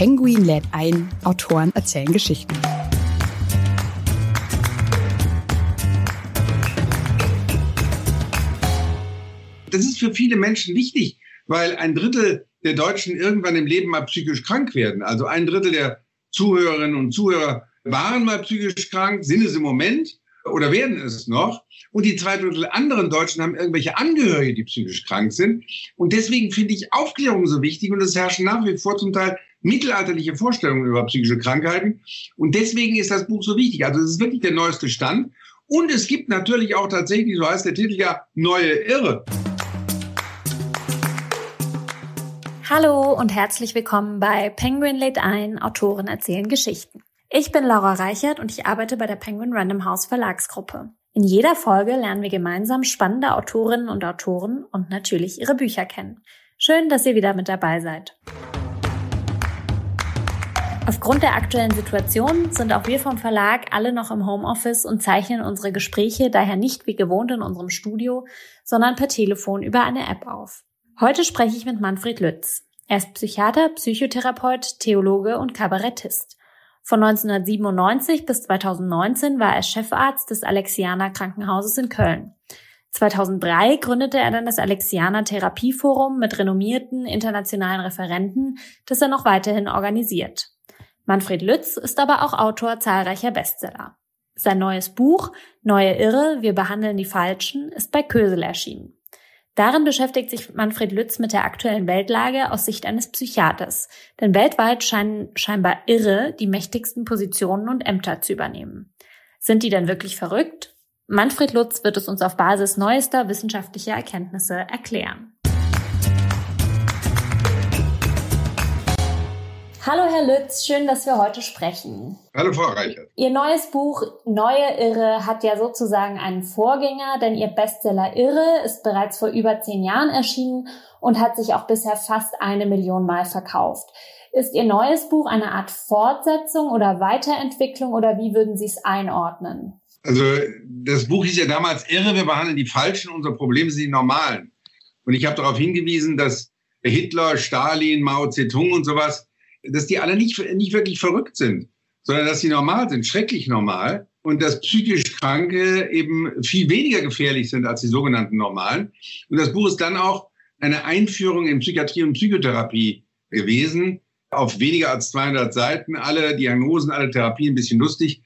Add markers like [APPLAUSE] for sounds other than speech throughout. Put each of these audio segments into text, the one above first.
Penguin lädt ein, Autoren erzählen Geschichten. Das ist für viele Menschen wichtig, weil ein Drittel der Deutschen irgendwann im Leben mal psychisch krank werden. Also ein Drittel der Zuhörerinnen und Zuhörer waren mal psychisch krank, sind es im Moment oder werden es noch. Und die zwei Drittel anderen Deutschen haben irgendwelche Angehörige, die psychisch krank sind. Und deswegen finde ich Aufklärung so wichtig und es herrschen nach wie vor zum Teil mittelalterliche Vorstellungen über psychische Krankheiten. Und deswegen ist das Buch so wichtig. Also es ist wirklich der neueste Stand. Und es gibt natürlich auch tatsächlich, so heißt der Titel ja, neue Irre. Hallo und herzlich willkommen bei Penguin lädt ein, Autoren erzählen Geschichten. Ich bin Laura Reichert und ich arbeite bei der Penguin Random House Verlagsgruppe. In jeder Folge lernen wir gemeinsam spannende Autorinnen und Autoren und natürlich ihre Bücher kennen. Schön, dass ihr wieder mit dabei seid. Aufgrund der aktuellen Situation sind auch wir vom Verlag alle noch im Homeoffice und zeichnen unsere Gespräche daher nicht wie gewohnt in unserem Studio, sondern per Telefon über eine App auf. Heute spreche ich mit Manfred Lütz. Er ist Psychiater, Psychotherapeut, Theologe und Kabarettist. Von 1997 bis 2019 war er Chefarzt des Alexianer Krankenhauses in Köln. 2003 gründete er dann das Alexianer Therapieforum mit renommierten internationalen Referenten, das er noch weiterhin organisiert. Manfred Lütz ist aber auch Autor zahlreicher Bestseller. Sein neues Buch Neue Irre, wir behandeln die Falschen ist bei Kösel erschienen. Darin beschäftigt sich Manfred Lütz mit der aktuellen Weltlage aus Sicht eines Psychiaters. Denn weltweit scheinen scheinbar Irre die mächtigsten Positionen und Ämter zu übernehmen. Sind die denn wirklich verrückt? Manfred Lutz wird es uns auf Basis neuester wissenschaftlicher Erkenntnisse erklären. Hallo Herr Lütz, schön, dass wir heute sprechen. Hallo Frau Reichert. Ihr neues Buch Neue Irre hat ja sozusagen einen Vorgänger, denn Ihr Bestseller Irre ist bereits vor über zehn Jahren erschienen und hat sich auch bisher fast eine Million Mal verkauft. Ist Ihr neues Buch eine Art Fortsetzung oder Weiterentwicklung oder wie würden Sie es einordnen? Also das Buch hieß ja damals Irre, wir behandeln die Falschen, unser Problem sind die Normalen. Und ich habe darauf hingewiesen, dass Hitler, Stalin, Mao Zedong und sowas dass die alle nicht, nicht wirklich verrückt sind, sondern dass sie normal sind, schrecklich normal und dass psychisch Kranke eben viel weniger gefährlich sind als die sogenannten Normalen. Und das Buch ist dann auch eine Einführung in Psychiatrie und Psychotherapie gewesen, auf weniger als 200 Seiten, alle Diagnosen, alle Therapien, ein bisschen lustig.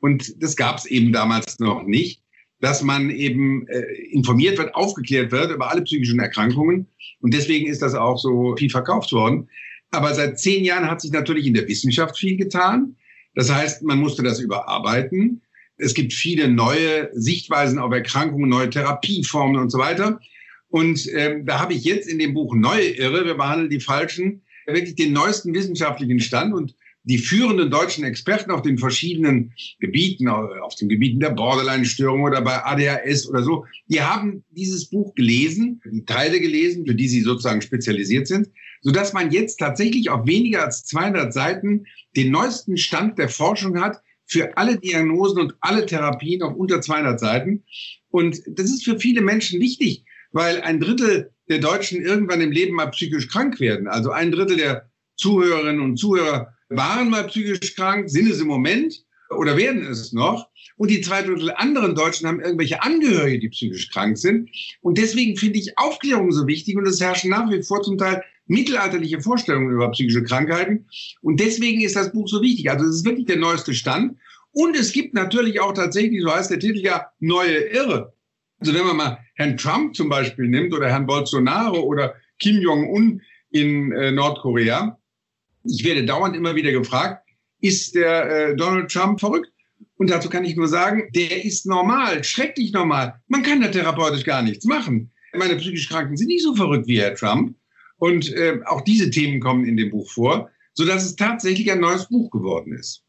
Und das gab es eben damals noch nicht, dass man eben äh, informiert wird, aufgeklärt wird über alle psychischen Erkrankungen. Und deswegen ist das auch so viel verkauft worden. Aber seit zehn Jahren hat sich natürlich in der Wissenschaft viel getan. Das heißt, man musste das überarbeiten. Es gibt viele neue Sichtweisen auf Erkrankungen, neue Therapieformen und so weiter. Und ähm, da habe ich jetzt in dem Buch Neue Irre, wir behandeln die Falschen, wirklich den neuesten wissenschaftlichen Stand und die führenden deutschen Experten auf den verschiedenen Gebieten, auf den Gebieten der Borderline-Störung oder bei ADHS oder so, die haben dieses Buch gelesen, die Teile gelesen, für die sie sozusagen spezialisiert sind, sodass man jetzt tatsächlich auf weniger als 200 Seiten den neuesten Stand der Forschung hat für alle Diagnosen und alle Therapien auf unter 200 Seiten. Und das ist für viele Menschen wichtig, weil ein Drittel der Deutschen irgendwann im Leben mal psychisch krank werden. Also ein Drittel der Zuhörerinnen und Zuhörer waren mal psychisch krank, sind es im Moment oder werden es noch. Und die zwei Drittel anderen Deutschen haben irgendwelche Angehörige, die psychisch krank sind. Und deswegen finde ich Aufklärung so wichtig und es herrschen nach wie vor zum Teil mittelalterliche Vorstellungen über psychische Krankheiten. Und deswegen ist das Buch so wichtig. Also es ist wirklich der neueste Stand. Und es gibt natürlich auch tatsächlich, so heißt der Titel ja, neue Irre. Also wenn man mal Herrn Trump zum Beispiel nimmt oder Herrn Bolsonaro oder Kim Jong-un in äh, Nordkorea, ich werde dauernd immer wieder gefragt, ist der äh, Donald Trump verrückt? Und dazu kann ich nur sagen, der ist normal, schrecklich normal. Man kann da therapeutisch gar nichts machen. Meine psychisch Kranken sind nicht so verrückt wie Herr Trump. Und äh, auch diese Themen kommen in dem Buch vor, sodass es tatsächlich ein neues Buch geworden ist.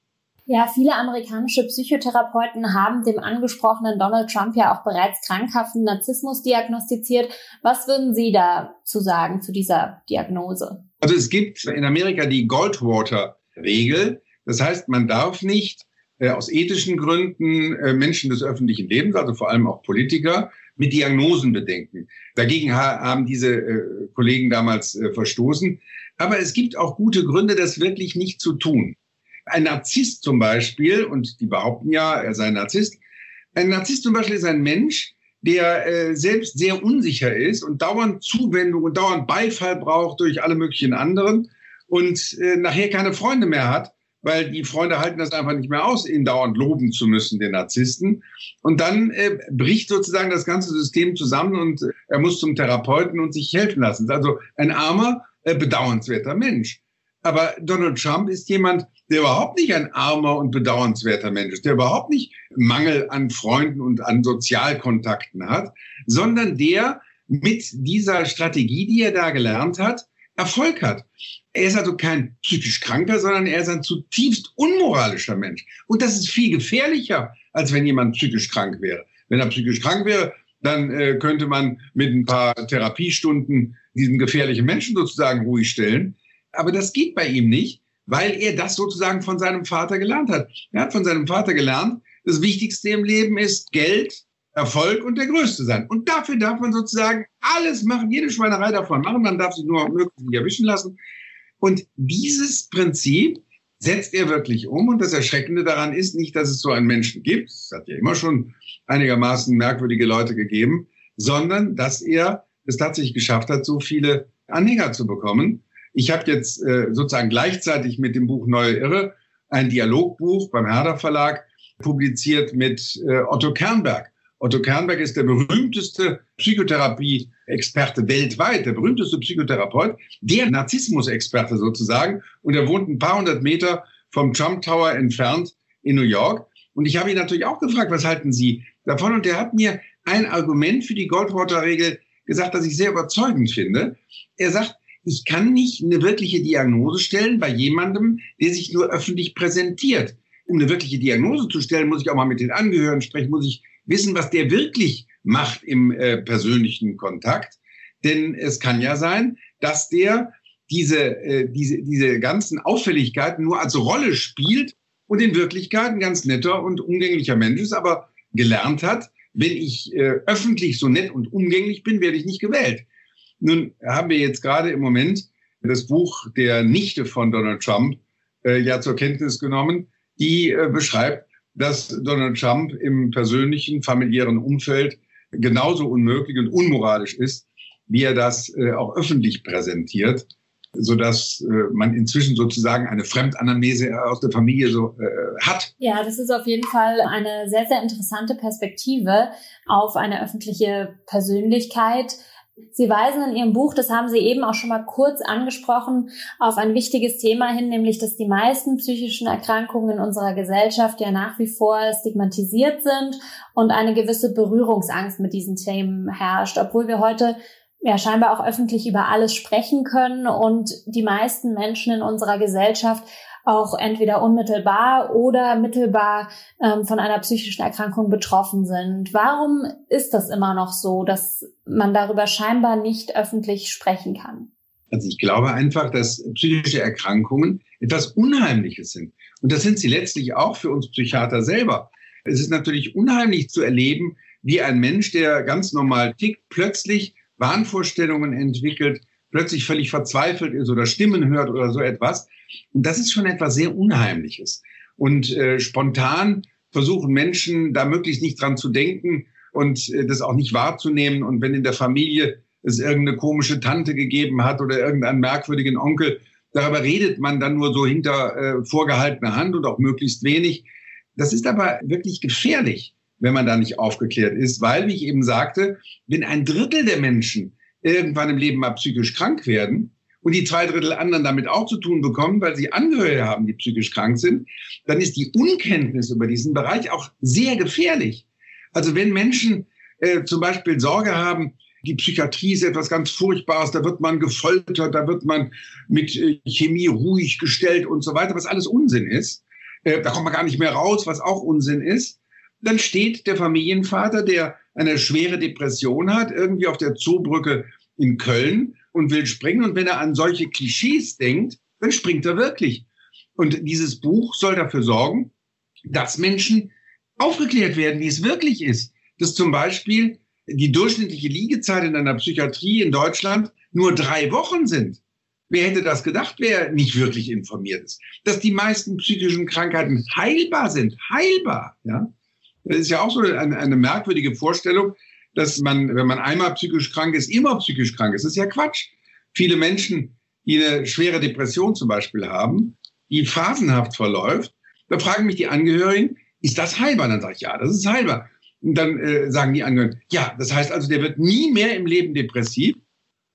Ja, viele amerikanische Psychotherapeuten haben dem angesprochenen Donald Trump ja auch bereits krankhaften Narzissmus diagnostiziert. Was würden Sie dazu sagen, zu dieser Diagnose? Also es gibt in Amerika die Goldwater-Regel. Das heißt, man darf nicht äh, aus ethischen Gründen äh, Menschen des öffentlichen Lebens, also vor allem auch Politiker, mit Diagnosen bedenken. Dagegen ha haben diese äh, Kollegen damals äh, verstoßen. Aber es gibt auch gute Gründe, das wirklich nicht zu tun. Ein Narzisst zum Beispiel, und die behaupten ja, er sei ein Narzisst, ein Narzisst zum Beispiel ist ein Mensch, der äh, selbst sehr unsicher ist und dauernd Zuwendung und dauernd Beifall braucht durch alle möglichen anderen und äh, nachher keine Freunde mehr hat, weil die Freunde halten das einfach nicht mehr aus, ihn dauernd loben zu müssen, den Narzissten. Und dann äh, bricht sozusagen das ganze System zusammen und er muss zum Therapeuten und sich helfen lassen. Also ein armer, äh, bedauernswerter Mensch. Aber Donald Trump ist jemand, der überhaupt nicht ein armer und bedauernswerter Mensch ist, der überhaupt nicht Mangel an Freunden und an Sozialkontakten hat, sondern der mit dieser Strategie, die er da gelernt hat, Erfolg hat. Er ist also kein psychisch Kranker, sondern er ist ein zutiefst unmoralischer Mensch. Und das ist viel gefährlicher, als wenn jemand psychisch krank wäre. Wenn er psychisch krank wäre, dann äh, könnte man mit ein paar Therapiestunden diesen gefährlichen Menschen sozusagen ruhig stellen. Aber das geht bei ihm nicht, weil er das sozusagen von seinem Vater gelernt hat. Er hat von seinem Vater gelernt, das Wichtigste im Leben ist Geld, Erfolg und der Größte sein. Und dafür darf man sozusagen alles machen, jede Schweinerei davon machen. Man darf sich nur möglichst nicht erwischen lassen. Und dieses Prinzip setzt er wirklich um. Und das Erschreckende daran ist nicht, dass es so einen Menschen gibt. Es hat ja immer schon einigermaßen merkwürdige Leute gegeben, sondern dass er es tatsächlich geschafft hat, so viele Anhänger zu bekommen. Ich habe jetzt äh, sozusagen gleichzeitig mit dem Buch Neue Irre ein Dialogbuch beim Herder Verlag publiziert mit äh, Otto Kernberg. Otto Kernberg ist der berühmteste Psychotherapie-Experte weltweit, der berühmteste Psychotherapeut, der Narzissmus-Experte sozusagen. Und er wohnt ein paar hundert Meter vom Trump Tower entfernt in New York. Und ich habe ihn natürlich auch gefragt, was halten Sie davon? Und er hat mir ein Argument für die Goldwater-Regel gesagt, das ich sehr überzeugend finde. Er sagt, ich kann nicht eine wirkliche Diagnose stellen bei jemandem, der sich nur öffentlich präsentiert. Um eine wirkliche Diagnose zu stellen, muss ich auch mal mit den Angehörigen sprechen, muss ich wissen, was der wirklich macht im äh, persönlichen Kontakt. Denn es kann ja sein, dass der diese, äh, diese, diese ganzen Auffälligkeiten nur als Rolle spielt und in Wirklichkeit ein ganz netter und umgänglicher Mensch ist, aber gelernt hat, wenn ich äh, öffentlich so nett und umgänglich bin, werde ich nicht gewählt. Nun haben wir jetzt gerade im Moment das Buch der Nichte von Donald Trump äh, ja zur Kenntnis genommen, die äh, beschreibt, dass Donald Trump im persönlichen, familiären Umfeld genauso unmöglich und unmoralisch ist, wie er das äh, auch öffentlich präsentiert, so dass äh, man inzwischen sozusagen eine Fremdanamnese aus der Familie so äh, hat. Ja, das ist auf jeden Fall eine sehr, sehr interessante Perspektive auf eine öffentliche Persönlichkeit Sie weisen in Ihrem Buch, das haben Sie eben auch schon mal kurz angesprochen, auf ein wichtiges Thema hin, nämlich dass die meisten psychischen Erkrankungen in unserer Gesellschaft ja nach wie vor stigmatisiert sind und eine gewisse Berührungsangst mit diesen Themen herrscht, obwohl wir heute ja scheinbar auch öffentlich über alles sprechen können und die meisten Menschen in unserer Gesellschaft auch entweder unmittelbar oder mittelbar ähm, von einer psychischen Erkrankung betroffen sind. Warum ist das immer noch so, dass man darüber scheinbar nicht öffentlich sprechen kann? Also ich glaube einfach, dass psychische Erkrankungen etwas Unheimliches sind. Und das sind sie letztlich auch für uns Psychiater selber. Es ist natürlich unheimlich zu erleben, wie ein Mensch, der ganz normal tickt, plötzlich Wahnvorstellungen entwickelt, plötzlich völlig verzweifelt ist oder Stimmen hört oder so etwas. Und das ist schon etwas sehr Unheimliches. Und äh, spontan versuchen Menschen da möglichst nicht dran zu denken und äh, das auch nicht wahrzunehmen. Und wenn in der Familie es irgendeine komische Tante gegeben hat oder irgendeinen merkwürdigen Onkel, darüber redet man dann nur so hinter äh, vorgehaltener Hand und auch möglichst wenig. Das ist aber wirklich gefährlich, wenn man da nicht aufgeklärt ist, weil, wie ich eben sagte, wenn ein Drittel der Menschen irgendwann im Leben mal psychisch krank werden und die zwei Drittel anderen damit auch zu tun bekommen, weil sie Angehörige haben, die psychisch krank sind, dann ist die Unkenntnis über diesen Bereich auch sehr gefährlich. Also wenn Menschen äh, zum Beispiel Sorge haben, die Psychiatrie ist etwas ganz Furchtbares, da wird man gefoltert, da wird man mit äh, Chemie ruhig gestellt und so weiter, was alles Unsinn ist. Äh, da kommt man gar nicht mehr raus, was auch Unsinn ist. Dann steht der Familienvater, der eine schwere Depression hat, irgendwie auf der Zoobrücke in Köln und will springen. Und wenn er an solche Klischees denkt, dann springt er wirklich. Und dieses Buch soll dafür sorgen, dass Menschen aufgeklärt werden, wie es wirklich ist. Dass zum Beispiel die durchschnittliche Liegezeit in einer Psychiatrie in Deutschland nur drei Wochen sind. Wer hätte das gedacht, wer nicht wirklich informiert ist? Dass die meisten psychischen Krankheiten heilbar sind. Heilbar, ja. Das ist ja auch so eine, eine merkwürdige Vorstellung, dass man, wenn man einmal psychisch krank ist, immer psychisch krank ist. Das ist ja Quatsch. Viele Menschen, die eine schwere Depression zum Beispiel haben, die phasenhaft verläuft, da fragen mich die Angehörigen, ist das heilbar? Dann sage ich, ja, das ist heilbar. Und dann äh, sagen die Angehörigen, ja, das heißt also, der wird nie mehr im Leben depressiv.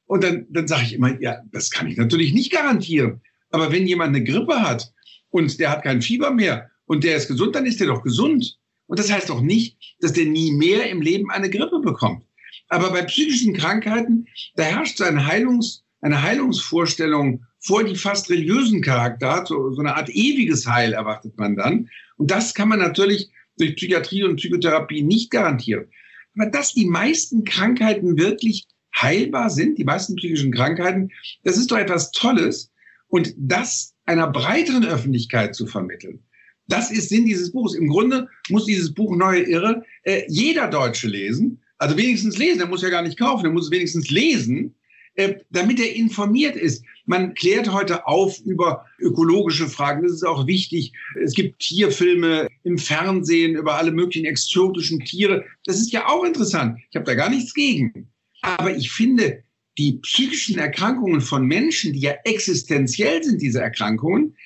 Und dann, dann sage ich immer, ja, das kann ich natürlich nicht garantieren. Aber wenn jemand eine Grippe hat und der hat kein Fieber mehr und der ist gesund, dann ist der doch gesund. Und das heißt doch nicht, dass der nie mehr im Leben eine Grippe bekommt. Aber bei psychischen Krankheiten, da herrscht eine, Heilungs, eine Heilungsvorstellung vor, die fast religiösen Charakter. So, so eine Art ewiges Heil erwartet man dann. Und das kann man natürlich durch Psychiatrie und Psychotherapie nicht garantieren. Aber dass die meisten Krankheiten wirklich heilbar sind, die meisten psychischen Krankheiten, das ist doch etwas Tolles. Und das einer breiteren Öffentlichkeit zu vermitteln, das ist Sinn dieses Buches. Im Grunde muss dieses Buch Neue Irre äh, jeder Deutsche lesen. Also wenigstens lesen, er muss ja gar nicht kaufen, er muss es wenigstens lesen, äh, damit er informiert ist. Man klärt heute auf über ökologische Fragen. Das ist auch wichtig. Es gibt Tierfilme im Fernsehen über alle möglichen exotischen Tiere. Das ist ja auch interessant. Ich habe da gar nichts gegen. Aber ich finde, die psychischen Erkrankungen von Menschen, die ja existenziell sind, diese Erkrankungen,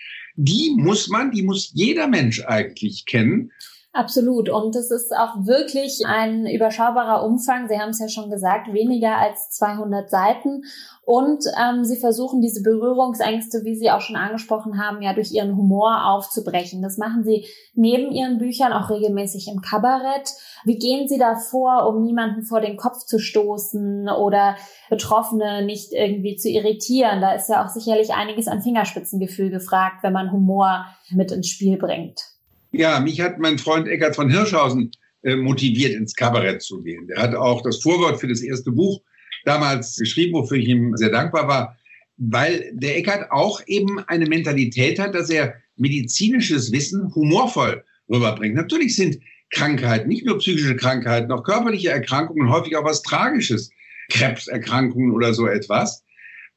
die muss man, die muss jeder Mensch eigentlich kennen. Absolut. Und es ist auch wirklich ein überschaubarer Umfang. Sie haben es ja schon gesagt, weniger als 200 Seiten. Und ähm, Sie versuchen diese Berührungsängste, wie Sie auch schon angesprochen haben, ja durch Ihren Humor aufzubrechen. Das machen Sie neben Ihren Büchern auch regelmäßig im Kabarett. Wie gehen Sie da vor, um niemanden vor den Kopf zu stoßen oder Betroffene nicht irgendwie zu irritieren? Da ist ja auch sicherlich einiges an Fingerspitzengefühl gefragt, wenn man Humor mit ins Spiel bringt. Ja, mich hat mein Freund Eckart von Hirschhausen äh, motiviert, ins Kabarett zu gehen. Der hat auch das Vorwort für das erste Buch damals geschrieben, wofür ich ihm sehr dankbar war, weil der Eckart auch eben eine Mentalität hat, dass er medizinisches Wissen humorvoll rüberbringt. Natürlich sind Krankheiten, nicht nur psychische Krankheiten, auch körperliche Erkrankungen, häufig auch was Tragisches, Krebserkrankungen oder so etwas.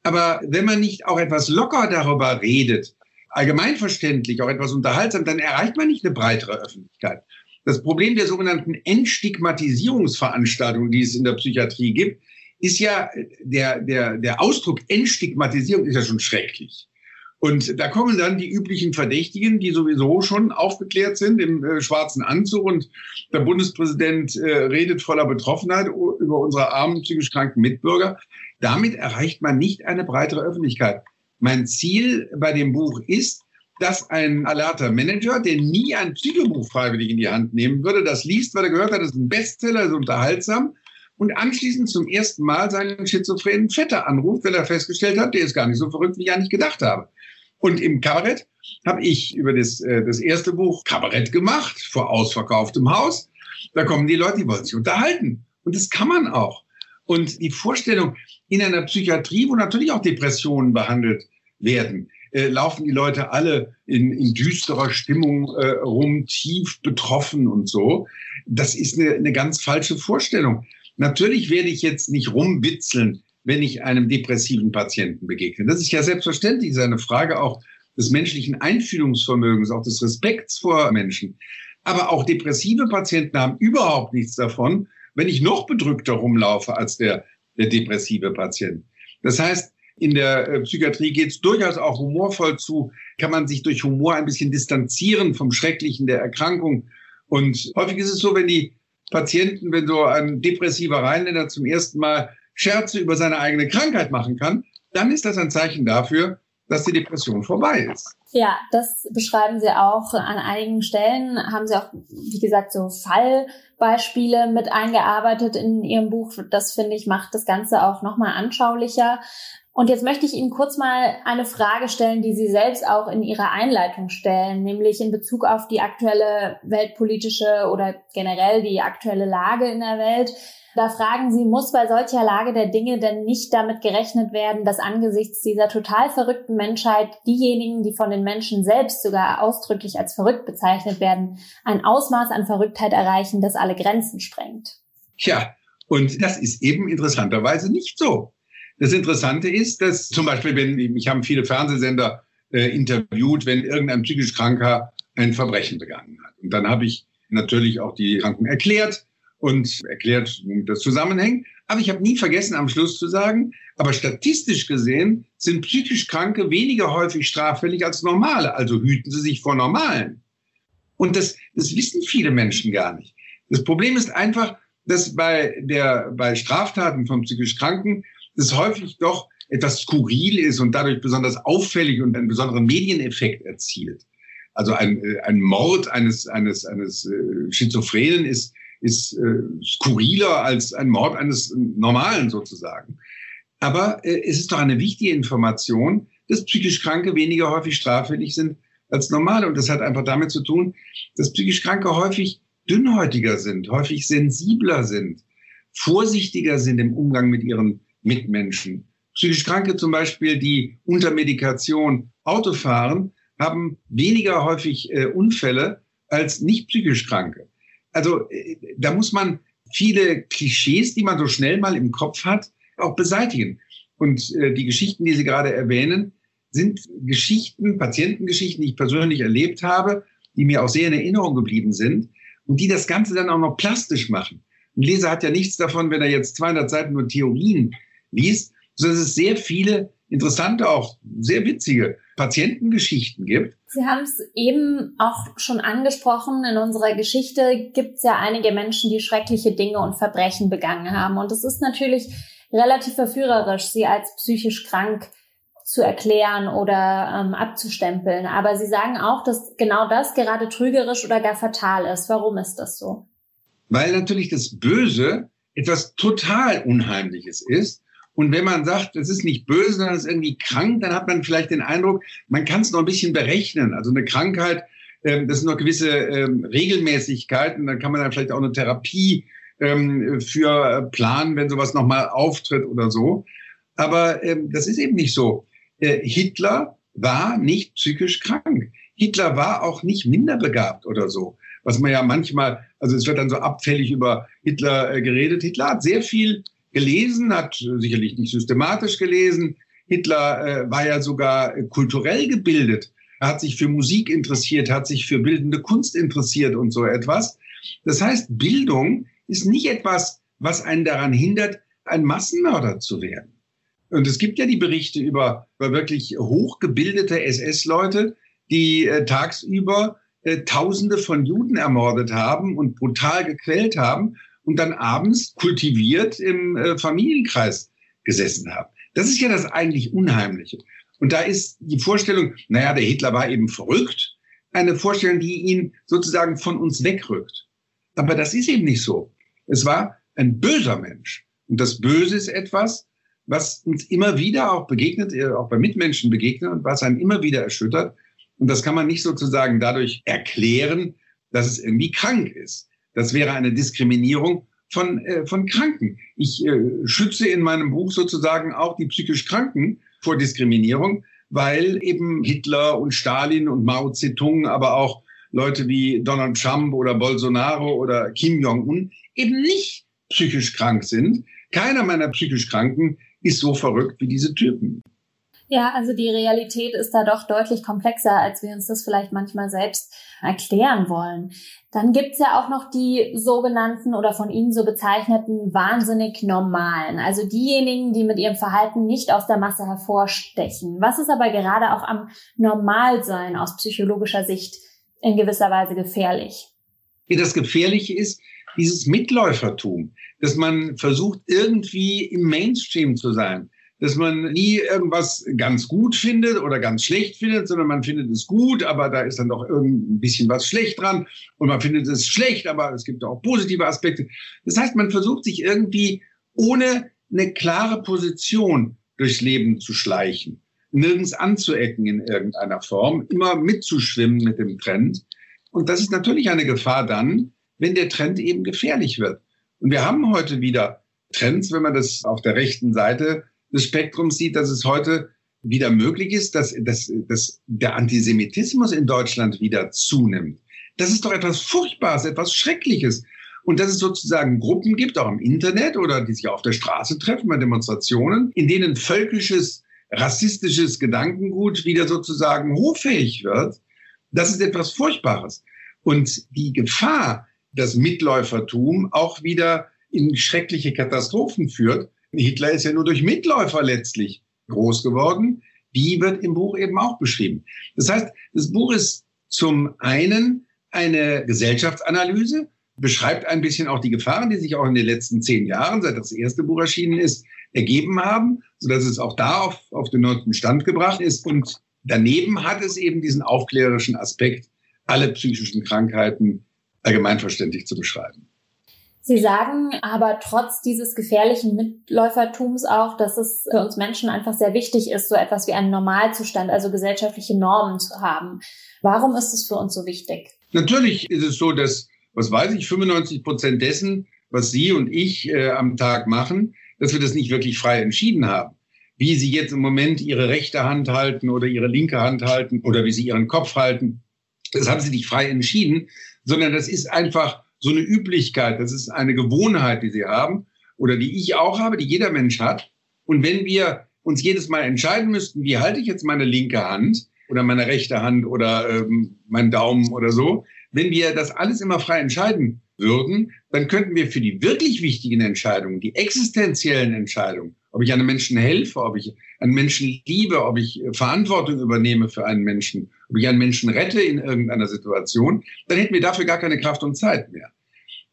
Aber wenn man nicht auch etwas locker darüber redet, allgemeinverständlich, auch etwas unterhaltsam, dann erreicht man nicht eine breitere Öffentlichkeit. Das Problem der sogenannten Entstigmatisierungsveranstaltungen, die es in der Psychiatrie gibt, ist ja, der, der, der Ausdruck Entstigmatisierung ist ja schon schrecklich. Und da kommen dann die üblichen Verdächtigen, die sowieso schon aufgeklärt sind im äh, schwarzen Anzug. Und der Bundespräsident äh, redet voller Betroffenheit über unsere armen psychisch kranken Mitbürger. Damit erreicht man nicht eine breitere Öffentlichkeit. Mein Ziel bei dem Buch ist, dass ein alerter Manager, der nie ein Psychobuch freiwillig in die Hand nehmen würde, das liest, weil er gehört hat, das ist ein Bestseller, ist unterhaltsam und anschließend zum ersten Mal seinen schizophrenen Vetter anruft, weil er festgestellt hat, der ist gar nicht so verrückt, wie ich eigentlich gedacht habe. Und im Kabarett habe ich über das, äh, das erste Buch Kabarett gemacht, vor ausverkauftem Haus. Da kommen die Leute, die wollen sich unterhalten. Und das kann man auch. Und die Vorstellung in einer Psychiatrie, wo natürlich auch Depressionen behandelt werden, äh, laufen die Leute alle in, in düsterer Stimmung äh, rum, tief betroffen und so. Das ist eine, eine ganz falsche Vorstellung. Natürlich werde ich jetzt nicht rumwitzeln, wenn ich einem depressiven Patienten begegne. Das ist ja selbstverständlich, das ist eine Frage auch des menschlichen Einfühlungsvermögens, auch des Respekts vor Menschen. Aber auch depressive Patienten haben überhaupt nichts davon, wenn ich noch bedrückter rumlaufe als der, der depressive Patient. Das heißt, in der äh, Psychiatrie geht es durchaus auch humorvoll zu, kann man sich durch Humor ein bisschen distanzieren vom Schrecklichen der Erkrankung. Und häufig ist es so, wenn die Patienten, wenn so ein depressiver Rheinländer zum ersten Mal Scherze über seine eigene Krankheit machen kann, dann ist das ein Zeichen dafür, dass die Depression vorbei ist. Ja, das beschreiben Sie auch an einigen Stellen. Haben Sie auch, wie gesagt, so Fallbeispiele mit eingearbeitet in Ihrem Buch. Das finde ich macht das Ganze auch nochmal anschaulicher. Und jetzt möchte ich Ihnen kurz mal eine Frage stellen, die Sie selbst auch in Ihrer Einleitung stellen, nämlich in Bezug auf die aktuelle weltpolitische oder generell die aktuelle Lage in der Welt. Da fragen Sie, muss bei solcher Lage der Dinge denn nicht damit gerechnet werden, dass angesichts dieser total verrückten Menschheit diejenigen, die von den Menschen selbst sogar ausdrücklich als verrückt bezeichnet werden, ein Ausmaß an Verrücktheit erreichen, das alle Grenzen sprengt? Ja, und das ist eben interessanterweise nicht so. Das Interessante ist, dass zum Beispiel, wenn, ich habe viele Fernsehsender äh, interviewt, wenn irgendein psychisch Kranker ein Verbrechen begangen hat. Und dann habe ich natürlich auch die Kranken erklärt, und erklärt, womit das zusammenhängt. Aber ich habe nie vergessen, am Schluss zu sagen, aber statistisch gesehen sind psychisch Kranke weniger häufig straffällig als normale. Also hüten sie sich vor Normalen. Und das, das wissen viele Menschen gar nicht. Das Problem ist einfach, dass bei, der, bei Straftaten von psychisch Kranken das häufig doch etwas skurril ist und dadurch besonders auffällig und einen besonderen Medieneffekt erzielt. Also ein, ein Mord eines, eines, eines äh, Schizophrenen ist ist äh, skurriler als ein Mord eines Normalen sozusagen. Aber äh, es ist doch eine wichtige Information, dass psychisch Kranke weniger häufig straffällig sind als normale. Und das hat einfach damit zu tun, dass psychisch Kranke häufig dünnhäutiger sind, häufig sensibler sind, vorsichtiger sind im Umgang mit ihren Mitmenschen. Psychisch Kranke zum Beispiel, die unter Medikation Auto fahren, haben weniger häufig äh, Unfälle als nicht psychisch Kranke also äh, da muss man viele Klischees, die man so schnell mal im Kopf hat, auch beseitigen. Und äh, die Geschichten, die Sie gerade erwähnen, sind Geschichten, Patientengeschichten, die ich persönlich erlebt habe, die mir auch sehr in Erinnerung geblieben sind und die das Ganze dann auch noch plastisch machen. Ein Leser hat ja nichts davon, wenn er jetzt 200 Seiten nur Theorien liest, sondern es ist sehr viele interessante, auch sehr witzige Patientengeschichten gibt. Sie haben es eben auch schon angesprochen. In unserer Geschichte gibt es ja einige Menschen, die schreckliche Dinge und Verbrechen begangen haben. Und es ist natürlich relativ verführerisch, sie als psychisch krank zu erklären oder ähm, abzustempeln. Aber Sie sagen auch, dass genau das gerade trügerisch oder gar fatal ist. Warum ist das so? Weil natürlich das Böse etwas total Unheimliches ist und wenn man sagt, es ist nicht böse, sondern es ist irgendwie krank, dann hat man vielleicht den Eindruck, man kann es noch ein bisschen berechnen. Also eine Krankheit, ähm, das sind noch gewisse ähm, Regelmäßigkeiten, dann kann man dann vielleicht auch eine Therapie ähm, für planen, wenn sowas nochmal auftritt oder so. Aber ähm, das ist eben nicht so. Äh, Hitler war nicht psychisch krank. Hitler war auch nicht minderbegabt oder so. Was man ja manchmal, also es wird dann so abfällig über Hitler äh, geredet. Hitler hat sehr viel gelesen, hat sicherlich nicht systematisch gelesen. Hitler äh, war ja sogar kulturell gebildet. Er hat sich für Musik interessiert, hat sich für bildende Kunst interessiert und so etwas. Das heißt, Bildung ist nicht etwas, was einen daran hindert, ein Massenmörder zu werden. Und es gibt ja die Berichte über, über wirklich hochgebildete SS-Leute, die äh, tagsüber äh, Tausende von Juden ermordet haben und brutal gequält haben und dann abends kultiviert im äh, Familienkreis gesessen haben. Das ist ja das eigentlich Unheimliche. Und da ist die Vorstellung, naja, der Hitler war eben verrückt, eine Vorstellung, die ihn sozusagen von uns wegrückt. Aber das ist eben nicht so. Es war ein böser Mensch. Und das Böse ist etwas, was uns immer wieder auch begegnet, äh, auch bei Mitmenschen begegnet und was einen immer wieder erschüttert. Und das kann man nicht sozusagen dadurch erklären, dass es irgendwie krank ist. Das wäre eine Diskriminierung von, äh, von Kranken. Ich äh, schütze in meinem Buch sozusagen auch die psychisch Kranken vor Diskriminierung, weil eben Hitler und Stalin und Mao Zedong, aber auch Leute wie Donald Trump oder Bolsonaro oder Kim Jong-un eben nicht psychisch krank sind. Keiner meiner psychisch Kranken ist so verrückt wie diese Typen. Ja, also die Realität ist da doch deutlich komplexer, als wir uns das vielleicht manchmal selbst erklären wollen. Dann gibt's ja auch noch die sogenannten oder von Ihnen so bezeichneten wahnsinnig normalen, also diejenigen, die mit ihrem Verhalten nicht aus der Masse hervorstechen. Was ist aber gerade auch am Normalsein aus psychologischer Sicht in gewisser Weise gefährlich? Das Gefährliche ist dieses Mitläufertum, dass man versucht, irgendwie im Mainstream zu sein dass man nie irgendwas ganz gut findet oder ganz schlecht findet, sondern man findet es gut, aber da ist dann doch ein bisschen was schlecht dran und man findet es schlecht, aber es gibt auch positive Aspekte. Das heißt, man versucht sich irgendwie ohne eine klare Position durchs Leben zu schleichen, nirgends anzuecken in irgendeiner Form, immer mitzuschwimmen mit dem Trend. Und das ist natürlich eine Gefahr dann, wenn der Trend eben gefährlich wird. Und wir haben heute wieder Trends, wenn man das auf der rechten Seite des Spektrums sieht, dass es heute wieder möglich ist, dass, dass, dass der Antisemitismus in Deutschland wieder zunimmt. Das ist doch etwas Furchtbares, etwas Schreckliches. Und dass es sozusagen Gruppen gibt, auch im Internet oder die sich auf der Straße treffen bei Demonstrationen, in denen völkisches, rassistisches Gedankengut wieder sozusagen hoffähig wird, das ist etwas Furchtbares. Und die Gefahr, dass Mitläufertum auch wieder in schreckliche Katastrophen führt, Hitler ist ja nur durch Mitläufer letztlich groß geworden, die wird im Buch eben auch beschrieben. Das heißt, das Buch ist zum einen eine Gesellschaftsanalyse, beschreibt ein bisschen auch die Gefahren, die sich auch in den letzten zehn Jahren, seit das erste Buch erschienen ist, ergeben haben, sodass es auch da auf, auf den neunten Stand gebracht ist. Und daneben hat es eben diesen aufklärerischen Aspekt, alle psychischen Krankheiten allgemeinverständlich zu beschreiben. Sie sagen aber trotz dieses gefährlichen Mitläufertums auch, dass es für uns Menschen einfach sehr wichtig ist, so etwas wie einen Normalzustand, also gesellschaftliche Normen zu haben. Warum ist es für uns so wichtig? Natürlich ist es so, dass, was weiß ich, 95 Prozent dessen, was Sie und ich äh, am Tag machen, dass wir das nicht wirklich frei entschieden haben. Wie Sie jetzt im Moment Ihre rechte Hand halten oder Ihre linke Hand halten oder wie Sie Ihren Kopf halten, das haben Sie nicht frei entschieden, sondern das ist einfach so eine Üblichkeit, das ist eine Gewohnheit, die sie haben oder die ich auch habe, die jeder Mensch hat. Und wenn wir uns jedes Mal entscheiden müssten, wie halte ich jetzt meine linke Hand oder meine rechte Hand oder ähm, meinen Daumen oder so, wenn wir das alles immer frei entscheiden würden, dann könnten wir für die wirklich wichtigen Entscheidungen, die existenziellen Entscheidungen, ob ich einem Menschen helfe, ob ich einen Menschen liebe, ob ich Verantwortung übernehme für einen Menschen, einen Menschen rette in irgendeiner Situation, dann hätten wir dafür gar keine Kraft und Zeit mehr.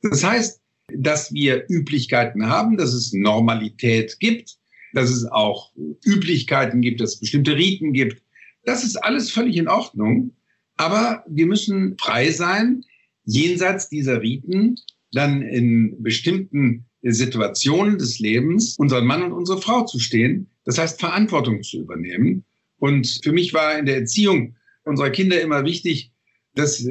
Das heißt, dass wir Üblichkeiten haben, dass es Normalität gibt, dass es auch Üblichkeiten gibt, dass es bestimmte Riten gibt. Das ist alles völlig in Ordnung. Aber wir müssen frei sein, jenseits dieser Riten dann in bestimmten Situationen des Lebens unseren Mann und unsere Frau zu stehen. Das heißt, Verantwortung zu übernehmen. Und für mich war in der Erziehung unserer Kinder immer wichtig, dass äh,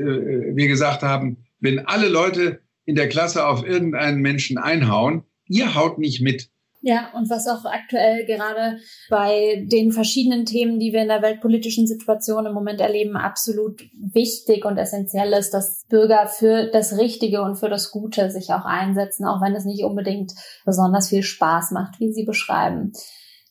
wir gesagt haben, wenn alle Leute in der Klasse auf irgendeinen Menschen einhauen, ihr haut nicht mit. Ja, und was auch aktuell gerade bei den verschiedenen Themen, die wir in der weltpolitischen Situation im Moment erleben, absolut wichtig und essentiell ist, dass Bürger für das Richtige und für das Gute sich auch einsetzen, auch wenn es nicht unbedingt besonders viel Spaß macht, wie Sie beschreiben.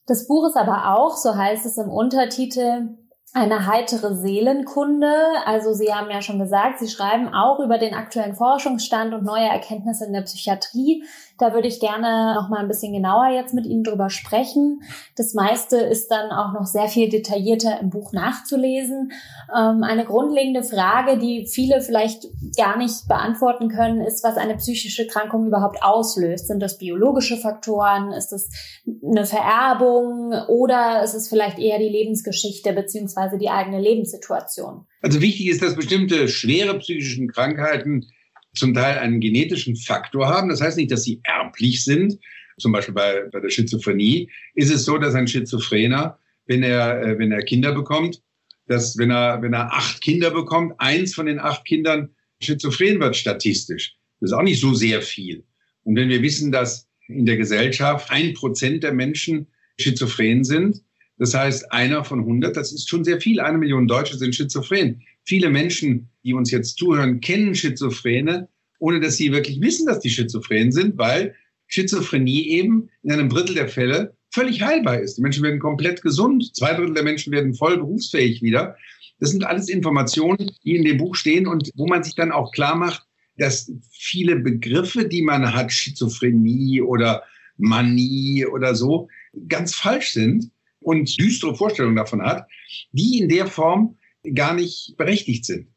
Das Buch ist aber auch, so heißt es im Untertitel, eine heitere Seelenkunde. Also Sie haben ja schon gesagt, Sie schreiben auch über den aktuellen Forschungsstand und neue Erkenntnisse in der Psychiatrie. Da würde ich gerne noch mal ein bisschen genauer jetzt mit Ihnen drüber sprechen. Das meiste ist dann auch noch sehr viel detaillierter im Buch nachzulesen. Ähm, eine grundlegende Frage, die viele vielleicht gar nicht beantworten können, ist, was eine psychische Krankung überhaupt auslöst. Sind das biologische Faktoren? Ist es eine Vererbung? Oder ist es vielleicht eher die Lebensgeschichte beziehungsweise die eigene Lebenssituation? Also wichtig ist, dass bestimmte schwere psychische Krankheiten zum Teil einen genetischen Faktor haben. Das heißt nicht, dass sie erblich sind. Zum Beispiel bei, bei der Schizophrenie ist es so, dass ein Schizophrener, wenn er, äh, wenn er Kinder bekommt, dass wenn er, wenn er acht Kinder bekommt, eins von den acht Kindern schizophren wird statistisch. Das ist auch nicht so sehr viel. Und wenn wir wissen, dass in der Gesellschaft ein Prozent der Menschen schizophren sind, das heißt, einer von 100, das ist schon sehr viel. Eine Million Deutsche sind schizophren. Viele Menschen, die uns jetzt zuhören, kennen Schizophrene, ohne dass sie wirklich wissen, dass die schizophren sind, weil Schizophrenie eben in einem Drittel der Fälle völlig heilbar ist. Die Menschen werden komplett gesund. Zwei Drittel der Menschen werden voll berufsfähig wieder. Das sind alles Informationen, die in dem Buch stehen und wo man sich dann auch klar macht, dass viele Begriffe, die man hat, Schizophrenie oder Manie oder so, ganz falsch sind und düstere Vorstellungen davon hat, die in der Form gar nicht berechtigt sind.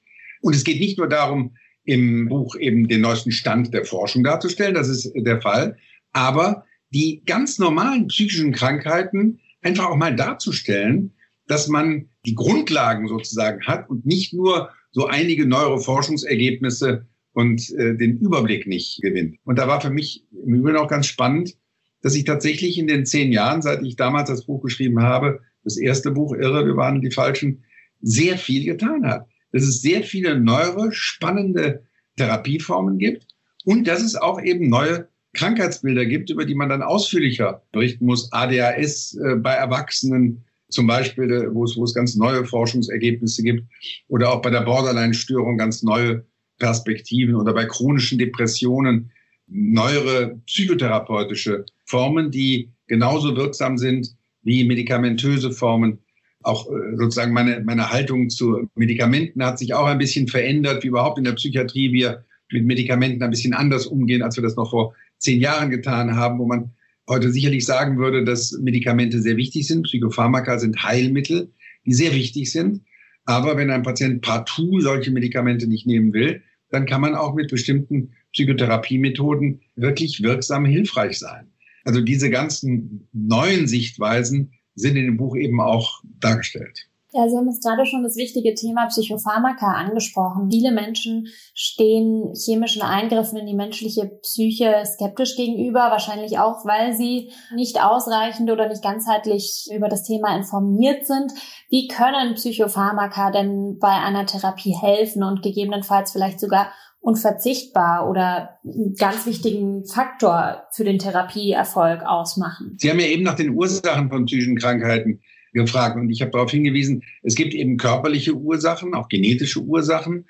Und es geht nicht nur darum, im Buch eben den neuesten Stand der Forschung darzustellen, das ist der Fall, aber die ganz normalen psychischen Krankheiten einfach auch mal darzustellen, dass man die Grundlagen sozusagen hat und nicht nur so einige Neuroforschungsergebnisse und äh, den Überblick nicht gewinnt. Und da war für mich im Übrigen auch ganz spannend, dass ich tatsächlich in den zehn Jahren, seit ich damals das Buch geschrieben habe, das erste Buch Irre, wir waren die Falschen, sehr viel getan hat. Dass es sehr viele neue, spannende Therapieformen gibt und dass es auch eben neue Krankheitsbilder gibt, über die man dann ausführlicher berichten muss. ADHS äh, bei Erwachsenen zum Beispiel, äh, wo es, wo es ganz neue Forschungsergebnisse gibt oder auch bei der Borderline-Störung ganz neue Perspektiven oder bei chronischen Depressionen neuere psychotherapeutische Formen, die genauso wirksam sind wie medikamentöse Formen. Auch äh, sozusagen meine, meine Haltung zu Medikamenten hat sich auch ein bisschen verändert, wie überhaupt in der Psychiatrie wir mit Medikamenten ein bisschen anders umgehen, als wir das noch vor zehn Jahren getan haben, wo man heute sicherlich sagen würde, dass Medikamente sehr wichtig sind. Psychopharmaka sind Heilmittel, die sehr wichtig sind. Aber wenn ein Patient partout solche Medikamente nicht nehmen will, dann kann man auch mit bestimmten Psychotherapiemethoden wirklich wirksam hilfreich sein. Also diese ganzen neuen Sichtweisen sind in dem Buch eben auch dargestellt. Ja, Sie haben jetzt gerade schon das wichtige Thema Psychopharmaka angesprochen. Viele Menschen stehen chemischen Eingriffen in die menschliche Psyche skeptisch gegenüber, wahrscheinlich auch, weil sie nicht ausreichend oder nicht ganzheitlich über das Thema informiert sind. Wie können Psychopharmaka denn bei einer Therapie helfen und gegebenenfalls vielleicht sogar unverzichtbar oder einen ganz wichtigen Faktor für den Therapieerfolg ausmachen? Sie haben ja eben nach den Ursachen von psychischen Krankheiten gefragt. Und ich habe darauf hingewiesen, es gibt eben körperliche Ursachen, auch genetische Ursachen,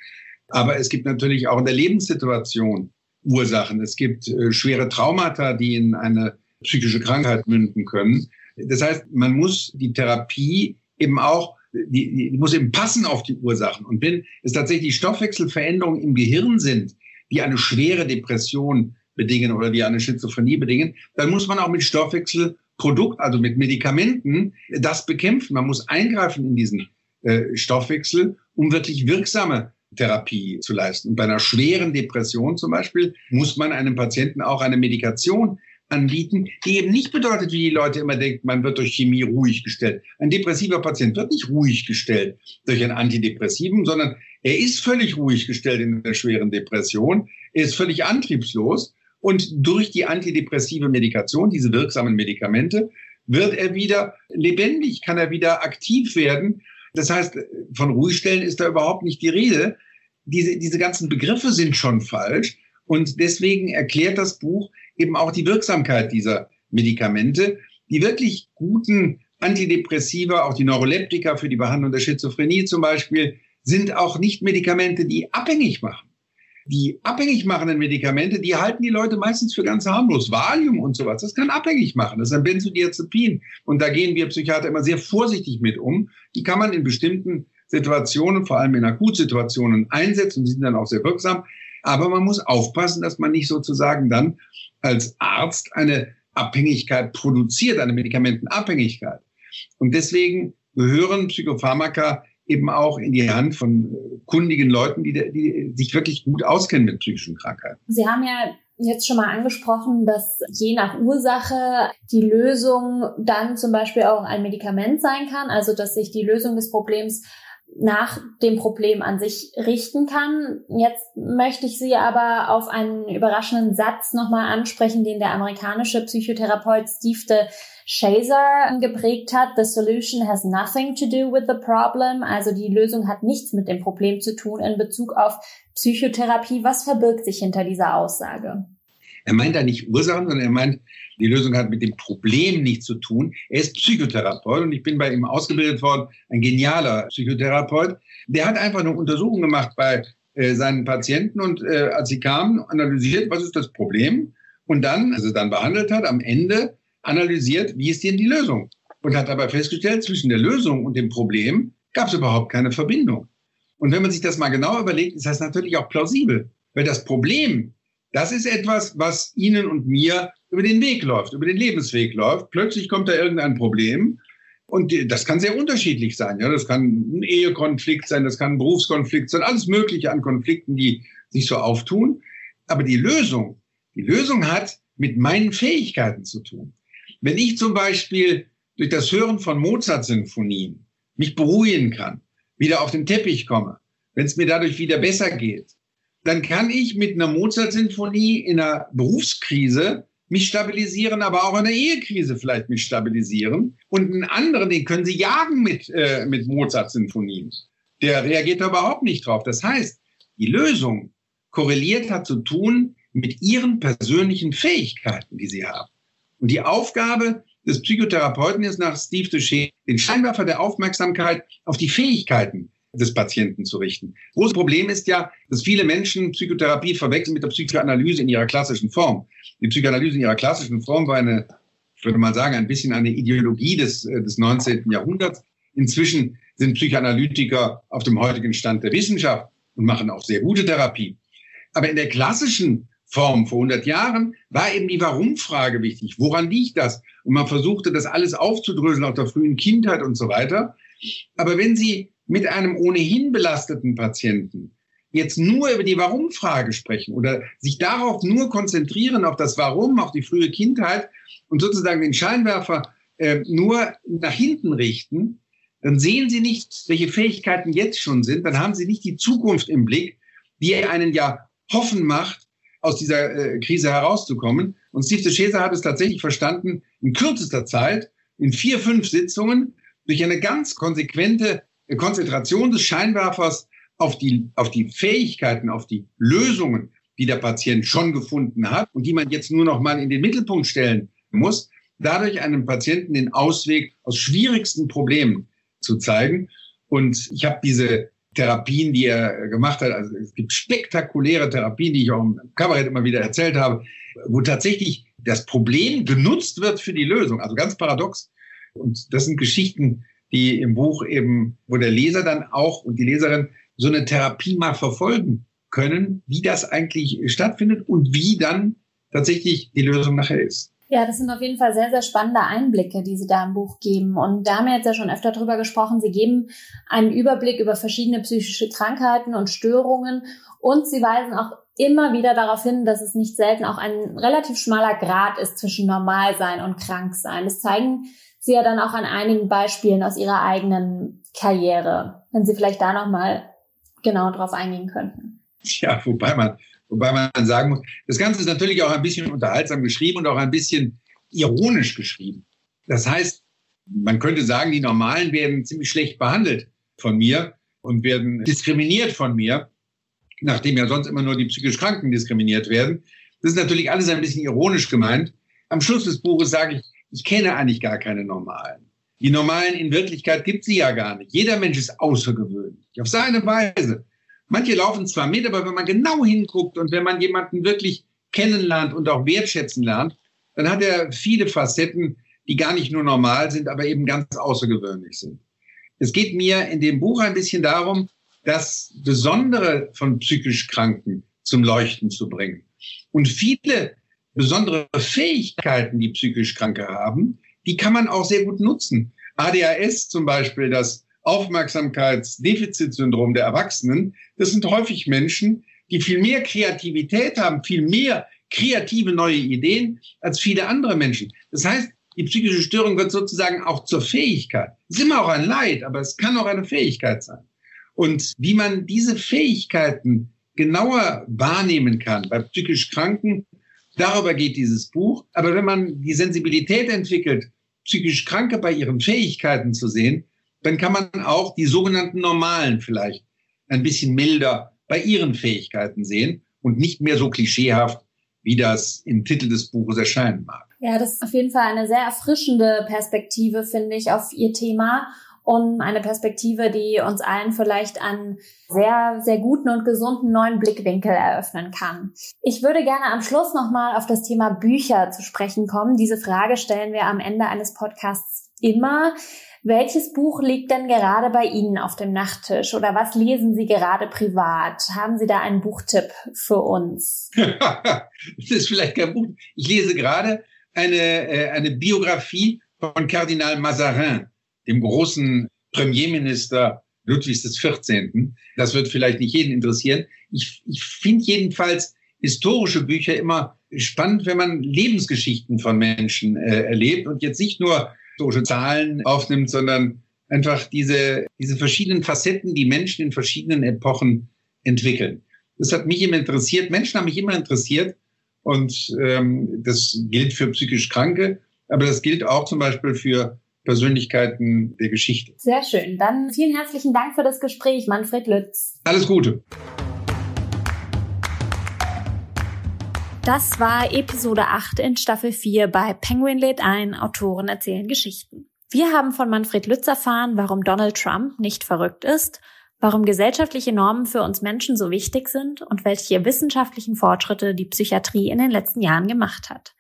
aber es gibt natürlich auch in der Lebenssituation Ursachen. Es gibt äh, schwere Traumata, die in eine psychische Krankheit münden können. Das heißt, man muss die Therapie eben auch, die, die muss eben passen auf die Ursachen. Und wenn es tatsächlich Stoffwechselveränderungen im Gehirn sind, die eine schwere Depression bedingen oder die eine Schizophrenie bedingen, dann muss man auch mit Stoffwechsel Produkt, also mit Medikamenten, das bekämpfen. Man muss eingreifen in diesen äh, Stoffwechsel, um wirklich wirksame Therapie zu leisten. Und bei einer schweren Depression zum Beispiel muss man einem Patienten auch eine Medikation anbieten, die eben nicht bedeutet, wie die Leute immer denken, man wird durch Chemie ruhig gestellt. Ein depressiver Patient wird nicht ruhig gestellt durch ein Antidepressivum, sondern er ist völlig ruhig gestellt in der schweren Depression. Er ist völlig antriebslos und durch die antidepressive Medikation, diese wirksamen Medikamente, wird er wieder lebendig, kann er wieder aktiv werden. Das heißt, von Ruhigstellen ist da überhaupt nicht die Rede. Diese, diese ganzen Begriffe sind schon falsch. Und deswegen erklärt das Buch eben auch die Wirksamkeit dieser Medikamente. Die wirklich guten Antidepressiva, auch die Neuroleptika für die Behandlung der Schizophrenie zum Beispiel, sind auch nicht Medikamente, die abhängig machen die abhängig machenden Medikamente, die halten die Leute meistens für ganz harmlos. Valium und sowas, das kann abhängig machen. Das ist ein Benzodiazepin. Und da gehen wir Psychiater immer sehr vorsichtig mit um. Die kann man in bestimmten Situationen, vor allem in Akutsituationen, einsetzen. Die sind dann auch sehr wirksam. Aber man muss aufpassen, dass man nicht sozusagen dann als Arzt eine Abhängigkeit produziert, eine Medikamentenabhängigkeit. Und deswegen gehören Psychopharmaka eben auch in die Hand von kundigen Leuten, die, die sich wirklich gut auskennen mit psychischen Krankheiten. Sie haben ja jetzt schon mal angesprochen, dass je nach Ursache die Lösung dann zum Beispiel auch ein Medikament sein kann, also dass sich die Lösung des Problems nach dem Problem an sich richten kann. Jetzt möchte ich Sie aber auf einen überraschenden Satz nochmal ansprechen, den der amerikanische Psychotherapeut Steve Shazer geprägt hat. The solution has nothing to do with the problem. Also die Lösung hat nichts mit dem Problem zu tun in Bezug auf Psychotherapie. Was verbirgt sich hinter dieser Aussage? Er meint da nicht Ursachen, sondern er meint, die Lösung hat mit dem Problem nichts zu tun. Er ist Psychotherapeut und ich bin bei ihm ausgebildet worden, ein genialer Psychotherapeut. Der hat einfach eine Untersuchung gemacht bei äh, seinen Patienten und äh, als sie kamen, analysiert, was ist das Problem und dann, also dann behandelt hat, am Ende analysiert, wie ist denn die Lösung? Und hat dabei festgestellt, zwischen der Lösung und dem Problem gab es überhaupt keine Verbindung. Und wenn man sich das mal genau überlegt, ist das natürlich auch plausibel. Weil das Problem, das ist etwas, was Ihnen und mir über den Weg läuft, über den Lebensweg läuft. Plötzlich kommt da irgendein Problem und das kann sehr unterschiedlich sein. Ja, das kann ein Ehekonflikt sein, das kann ein Berufskonflikt sein, alles Mögliche an Konflikten, die sich so auftun. Aber die Lösung, die Lösung hat mit meinen Fähigkeiten zu tun. Wenn ich zum Beispiel durch das Hören von Mozart-Sinfonien mich beruhigen kann, wieder auf den Teppich komme, wenn es mir dadurch wieder besser geht, dann kann ich mit einer Mozart-Sinfonie in einer Berufskrise mich stabilisieren, aber auch in der Ehekrise vielleicht mich stabilisieren. Und einen anderen, den können Sie jagen mit, äh, mit Mozart-Sinfonien. Der reagiert da überhaupt nicht drauf. Das heißt, die Lösung korreliert hat zu tun mit Ihren persönlichen Fähigkeiten, die Sie haben. Und die Aufgabe des Psychotherapeuten ist nach Steve Duché, den Scheinwerfer der Aufmerksamkeit auf die Fähigkeiten des Patienten zu richten. Großes Problem ist ja, dass viele Menschen Psychotherapie verwechseln mit der Psychoanalyse in ihrer klassischen Form. Die Psychoanalyse in ihrer klassischen Form war eine, ich würde mal sagen, ein bisschen eine Ideologie des, äh, des 19. Jahrhunderts. Inzwischen sind Psychoanalytiker auf dem heutigen Stand der Wissenschaft und machen auch sehr gute Therapie. Aber in der klassischen Form vor 100 Jahren war eben die Warum-Frage wichtig. Woran liegt das? Und man versuchte, das alles aufzudröseln aus der frühen Kindheit und so weiter. Aber wenn Sie mit einem ohnehin belasteten Patienten jetzt nur über die Warum-Frage sprechen oder sich darauf nur konzentrieren, auf das Warum, auf die frühe Kindheit und sozusagen den Scheinwerfer äh, nur nach hinten richten, dann sehen Sie nicht, welche Fähigkeiten jetzt schon sind, dann haben Sie nicht die Zukunft im Blick, die einen ja hoffen macht, aus dieser äh, Krise herauszukommen. Und Steve de Chaser hat es tatsächlich verstanden, in kürzester Zeit, in vier, fünf Sitzungen, durch eine ganz konsequente Konzentration des Scheinwerfers auf die, auf die Fähigkeiten, auf die Lösungen, die der Patient schon gefunden hat und die man jetzt nur noch mal in den Mittelpunkt stellen muss, dadurch einem Patienten den Ausweg aus schwierigsten Problemen zu zeigen. Und ich habe diese Therapien, die er gemacht hat, also es gibt spektakuläre Therapien, die ich auch im Kabarett immer wieder erzählt habe, wo tatsächlich das Problem genutzt wird für die Lösung. Also ganz paradox. Und das sind Geschichten, die im Buch eben, wo der Leser dann auch und die Leserin so eine Therapie mal verfolgen können, wie das eigentlich stattfindet und wie dann tatsächlich die Lösung nachher ist. Ja, das sind auf jeden Fall sehr, sehr spannende Einblicke, die Sie da im Buch geben. Und da haben wir jetzt ja schon öfter drüber gesprochen. Sie geben einen Überblick über verschiedene psychische Krankheiten und Störungen. Und Sie weisen auch immer wieder darauf hin, dass es nicht selten auch ein relativ schmaler Grad ist zwischen Normalsein und Kranksein. Das zeigen Sie ja dann auch an einigen Beispielen aus Ihrer eigenen Karriere. Wenn Sie vielleicht da nochmal genau drauf eingehen könnten. Ja, wobei man Wobei man sagen muss, das Ganze ist natürlich auch ein bisschen unterhaltsam geschrieben und auch ein bisschen ironisch geschrieben. Das heißt, man könnte sagen, die Normalen werden ziemlich schlecht behandelt von mir und werden diskriminiert von mir, nachdem ja sonst immer nur die psychisch Kranken diskriminiert werden. Das ist natürlich alles ein bisschen ironisch gemeint. Am Schluss des Buches sage ich, ich kenne eigentlich gar keine Normalen. Die Normalen in Wirklichkeit gibt sie ja gar nicht. Jeder Mensch ist außergewöhnlich, auf seine Weise. Manche laufen zwar mit, aber wenn man genau hinguckt und wenn man jemanden wirklich kennenlernt und auch wertschätzen lernt, dann hat er viele Facetten, die gar nicht nur normal sind, aber eben ganz außergewöhnlich sind. Es geht mir in dem Buch ein bisschen darum, das Besondere von psychisch Kranken zum Leuchten zu bringen. Und viele besondere Fähigkeiten, die psychisch Kranke haben, die kann man auch sehr gut nutzen. ADHS zum Beispiel, das Aufmerksamkeitsdefizitsyndrom der Erwachsenen, das sind häufig Menschen, die viel mehr Kreativität haben, viel mehr kreative neue Ideen als viele andere Menschen. Das heißt, die psychische Störung wird sozusagen auch zur Fähigkeit. Es ist immer auch ein Leid, aber es kann auch eine Fähigkeit sein. Und wie man diese Fähigkeiten genauer wahrnehmen kann bei psychisch Kranken, darüber geht dieses Buch. Aber wenn man die Sensibilität entwickelt, psychisch Kranke bei ihren Fähigkeiten zu sehen, dann kann man auch die sogenannten Normalen vielleicht ein bisschen milder bei ihren Fähigkeiten sehen und nicht mehr so klischeehaft, wie das im Titel des Buches erscheinen mag. Ja, das ist auf jeden Fall eine sehr erfrischende Perspektive, finde ich, auf Ihr Thema und eine Perspektive, die uns allen vielleicht einen sehr, sehr guten und gesunden neuen Blickwinkel eröffnen kann. Ich würde gerne am Schluss nochmal auf das Thema Bücher zu sprechen kommen. Diese Frage stellen wir am Ende eines Podcasts immer. Welches Buch liegt denn gerade bei Ihnen auf dem Nachttisch oder was lesen Sie gerade privat? Haben Sie da einen Buchtipp für uns? [LAUGHS] das ist vielleicht kein Buch. Ich lese gerade eine, äh, eine Biografie von Kardinal Mazarin, dem großen Premierminister Ludwigs des 14. Das wird vielleicht nicht jeden interessieren. Ich, ich finde jedenfalls historische Bücher immer spannend, wenn man Lebensgeschichten von Menschen äh, erlebt und jetzt nicht nur solche Zahlen aufnimmt, sondern einfach diese, diese verschiedenen Facetten, die Menschen in verschiedenen Epochen entwickeln. Das hat mich immer interessiert. Menschen haben mich immer interessiert. Und ähm, das gilt für psychisch Kranke, aber das gilt auch zum Beispiel für Persönlichkeiten der Geschichte. Sehr schön. Dann vielen herzlichen Dank für das Gespräch, Manfred Lütz. Alles Gute. Das war Episode 8 in Staffel 4 bei Penguin lädt ein, Autoren erzählen Geschichten. Wir haben von Manfred Lütz erfahren, warum Donald Trump nicht verrückt ist, warum gesellschaftliche Normen für uns Menschen so wichtig sind und welche wissenschaftlichen Fortschritte die Psychiatrie in den letzten Jahren gemacht hat.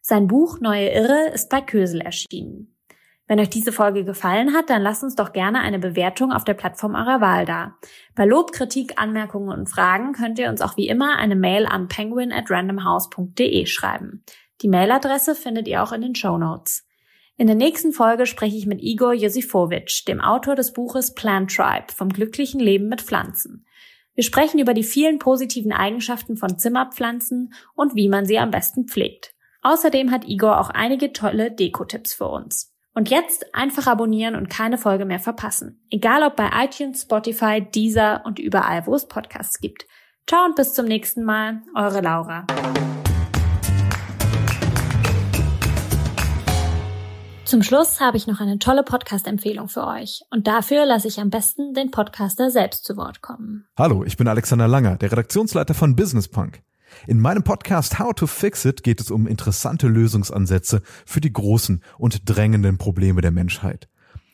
Sein Buch Neue Irre ist bei Kösel erschienen. Wenn euch diese Folge gefallen hat, dann lasst uns doch gerne eine Bewertung auf der Plattform eurer Wahl da. Bei Lob, Kritik, Anmerkungen und Fragen könnt ihr uns auch wie immer eine Mail an penguin at randomhouse.de schreiben. Die Mailadresse findet ihr auch in den Show Notes. In der nächsten Folge spreche ich mit Igor Josifowitsch, dem Autor des Buches Plant Tribe vom glücklichen Leben mit Pflanzen. Wir sprechen über die vielen positiven Eigenschaften von Zimmerpflanzen und wie man sie am besten pflegt. Außerdem hat Igor auch einige tolle Deko-Tipps für uns. Und jetzt einfach abonnieren und keine Folge mehr verpassen. Egal ob bei iTunes, Spotify, Deezer und überall, wo es Podcasts gibt. Ciao und bis zum nächsten Mal. Eure Laura. Zum Schluss habe ich noch eine tolle Podcast-Empfehlung für euch. Und dafür lasse ich am besten den Podcaster selbst zu Wort kommen. Hallo, ich bin Alexander Langer, der Redaktionsleiter von Business Punk. In meinem Podcast How to Fix It geht es um interessante Lösungsansätze für die großen und drängenden Probleme der Menschheit.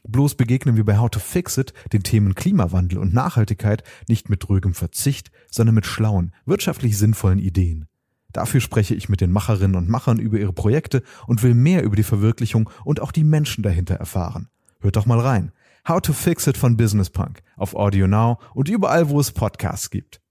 Bloß begegnen wir bei How to Fix It den Themen Klimawandel und Nachhaltigkeit nicht mit drögem Verzicht, sondern mit schlauen, wirtschaftlich sinnvollen Ideen. Dafür spreche ich mit den Macherinnen und Machern über ihre Projekte und will mehr über die Verwirklichung und auch die Menschen dahinter erfahren. Hört doch mal rein. How to Fix It von Business Punk auf Audio Now und überall, wo es Podcasts gibt.